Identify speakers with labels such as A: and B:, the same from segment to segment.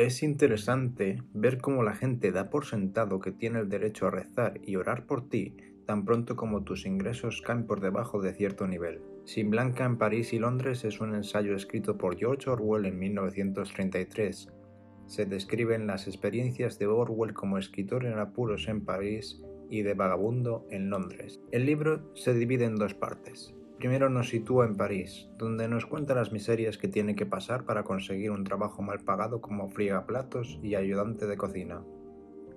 A: Es interesante ver cómo la gente da por sentado que tiene el derecho a rezar y orar por ti tan pronto como tus ingresos caen por debajo de cierto nivel. Sin Blanca en París y Londres es un ensayo escrito por George Orwell en 1933. Se describen las experiencias de Orwell como escritor en apuros en París y de vagabundo en Londres. El libro se divide en dos partes. Primero nos sitúa en París, donde nos cuenta las miserias que tiene que pasar para conseguir un trabajo mal pagado como platos y ayudante de cocina.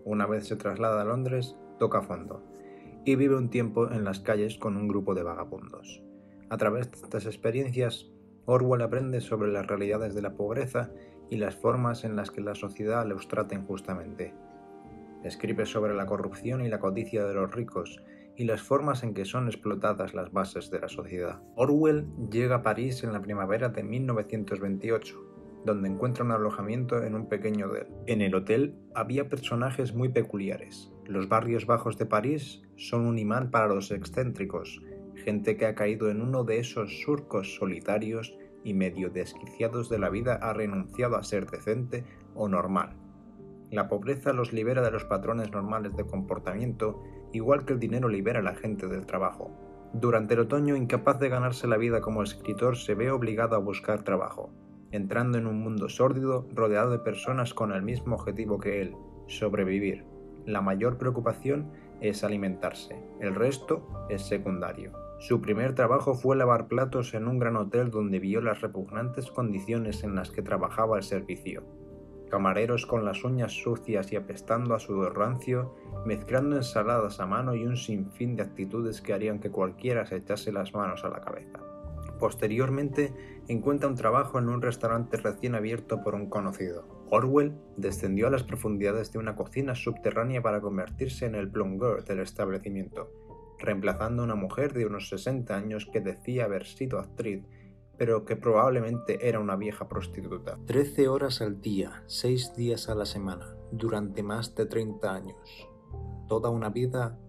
A: Una vez se traslada a Londres, toca fondo y vive un tiempo en las calles con un grupo de vagabundos. A través de estas experiencias, Orwell aprende sobre las realidades de la pobreza y las formas en las que la sociedad los trata injustamente. Escribe sobre la corrupción y la codicia de los ricos y las formas en que son explotadas las bases de la sociedad. Orwell llega a París en la primavera de 1928, donde encuentra un alojamiento en un pequeño hotel. En el hotel había personajes muy peculiares. Los barrios bajos de París son un imán para los excéntricos, gente que ha caído en uno de esos surcos solitarios y medio desquiciados de la vida ha renunciado a ser decente o normal. La pobreza los libera de los patrones normales de comportamiento igual que el dinero libera a la gente del trabajo. Durante el otoño, incapaz de ganarse la vida como escritor, se ve obligado a buscar trabajo, entrando en un mundo sórdido rodeado de personas con el mismo objetivo que él, sobrevivir. La mayor preocupación es alimentarse, el resto es secundario. Su primer trabajo fue lavar platos en un gran hotel donde vio las repugnantes condiciones en las que trabajaba el servicio camareros con las uñas sucias y apestando a sudor rancio, mezclando ensaladas a mano y un sinfín de actitudes que harían que cualquiera se echase las manos a la cabeza. Posteriormente, encuentra un trabajo en un restaurante recién abierto por un conocido. Orwell descendió a las profundidades de una cocina subterránea para convertirse en el plongeur del establecimiento, reemplazando a una mujer de unos 60 años que decía haber sido actriz pero que probablemente era una vieja prostituta. Trece horas al día, seis días a la semana, durante más de 30 años. Toda una vida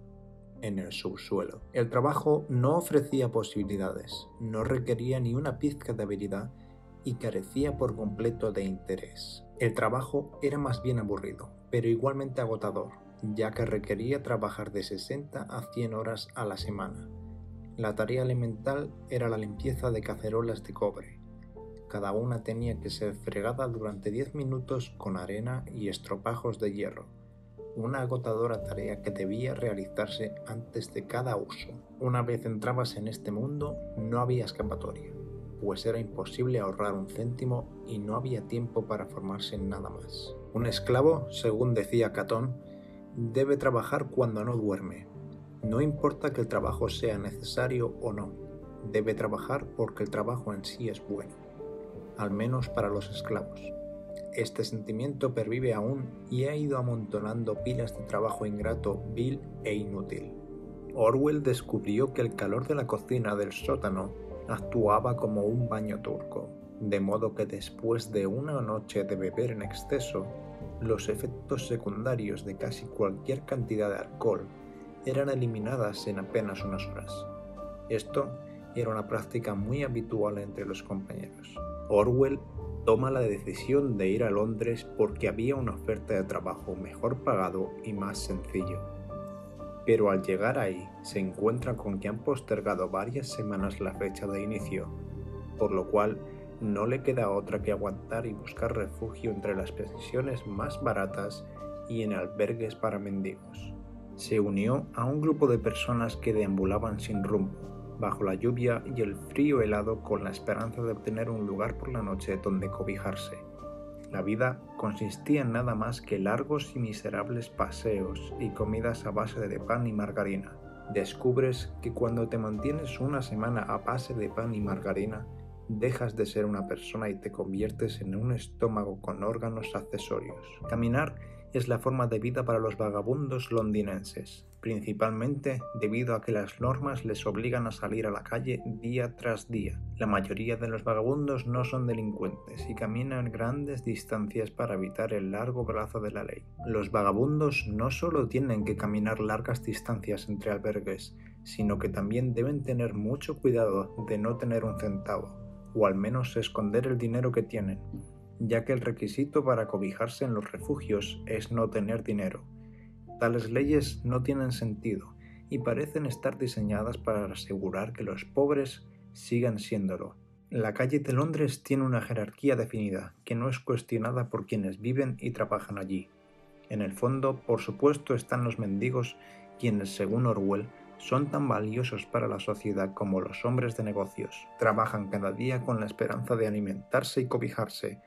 A: en el subsuelo. El trabajo no ofrecía posibilidades, no requería ni una pizca de habilidad y carecía por completo de interés. El trabajo era más bien aburrido, pero igualmente agotador, ya que requería trabajar de 60 a 100 horas a la semana la tarea elemental era la limpieza de cacerolas de cobre. Cada una tenía que ser fregada durante 10 minutos con arena y estropajos de hierro, una agotadora tarea que debía realizarse antes de cada uso. Una vez entrabas en este mundo, no había escapatoria, pues era imposible ahorrar un céntimo y no había tiempo para formarse nada más. Un esclavo, según decía Catón, debe trabajar cuando no duerme, no importa que el trabajo sea necesario o no, debe trabajar porque el trabajo en sí es bueno, al menos para los esclavos. Este sentimiento pervive aún y ha ido amontonando pilas de trabajo ingrato, vil e inútil. Orwell descubrió que el calor de la cocina del sótano actuaba como un baño turco, de modo que después de una noche de beber en exceso, los efectos secundarios de casi cualquier cantidad de alcohol eran eliminadas en apenas unas horas. Esto era una práctica muy habitual entre los compañeros. Orwell toma la decisión de ir a Londres porque había una oferta de trabajo mejor pagado y más sencillo. Pero al llegar ahí se encuentra con que han postergado varias semanas la fecha de inicio, por lo cual no le queda otra que aguantar y buscar refugio entre las pensiones más baratas y en albergues para mendigos se unió a un grupo de personas que deambulaban sin rumbo, bajo la lluvia y el frío helado con la esperanza de obtener un lugar por la noche donde cobijarse. La vida consistía en nada más que largos y miserables paseos y comidas a base de pan y margarina. Descubres que cuando te mantienes una semana a base de pan y margarina, dejas de ser una persona y te conviertes en un estómago con órganos accesorios. Caminar es la forma de vida para los vagabundos londinenses, principalmente debido a que las normas les obligan a salir a la calle día tras día. La mayoría de los vagabundos no son delincuentes y caminan grandes distancias para evitar el largo brazo de la ley. Los vagabundos no solo tienen que caminar largas distancias entre albergues, sino que también deben tener mucho cuidado de no tener un centavo, o al menos esconder el dinero que tienen ya que el requisito para cobijarse en los refugios es no tener dinero. Tales leyes no tienen sentido y parecen estar diseñadas para asegurar que los pobres sigan siéndolo. La calle de Londres tiene una jerarquía definida, que no es cuestionada por quienes viven y trabajan allí. En el fondo, por supuesto, están los mendigos, quienes, según Orwell, son tan valiosos para la sociedad como los hombres de negocios. Trabajan cada día con la esperanza de alimentarse y cobijarse,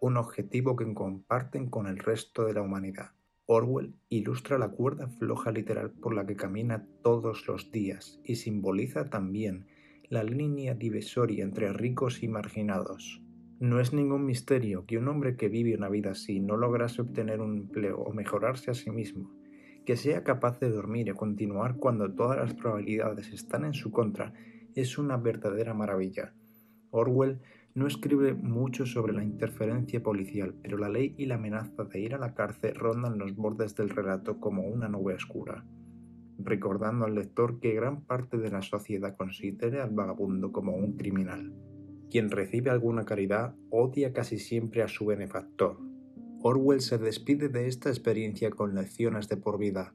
A: un objetivo que comparten con el resto de la humanidad. Orwell ilustra la cuerda floja literal por la que camina todos los días y simboliza también la línea divisoria entre ricos y marginados. No es ningún misterio que un hombre que vive una vida así no lograse obtener un empleo o mejorarse a sí mismo, que sea capaz de dormir y continuar cuando todas las probabilidades están en su contra, es una verdadera maravilla. Orwell no escribe mucho sobre la interferencia policial, pero la ley y la amenaza de ir a la cárcel rondan los bordes del relato como una nube oscura, recordando al lector que gran parte de la sociedad considera al vagabundo como un criminal. Quien recibe alguna caridad odia casi siempre a su benefactor. Orwell se despide de esta experiencia con lecciones de por vida.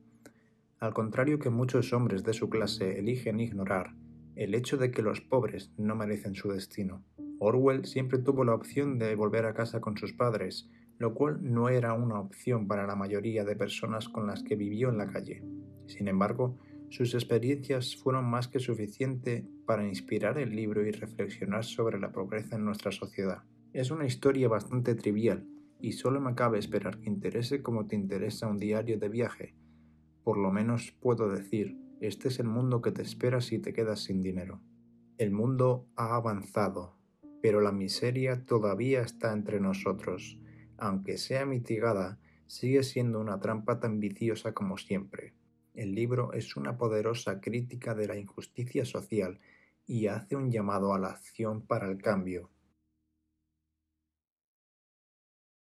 A: Al contrario que muchos hombres de su clase eligen ignorar, el hecho de que los pobres no merecen su destino. Orwell siempre tuvo la opción de volver a casa con sus padres, lo cual no era una opción para la mayoría de personas con las que vivió en la calle. Sin embargo, sus experiencias fueron más que suficiente para inspirar el libro y reflexionar sobre la pobreza en nuestra sociedad. Es una historia bastante trivial, y solo me cabe esperar que interese como te interesa un diario de viaje. Por lo menos puedo decir, este es el mundo que te espera si te quedas sin dinero. El mundo ha avanzado, pero la miseria todavía está entre nosotros. Aunque sea mitigada, sigue siendo una trampa tan viciosa como siempre. El libro es una poderosa crítica de la injusticia social y hace un llamado a la acción para el cambio.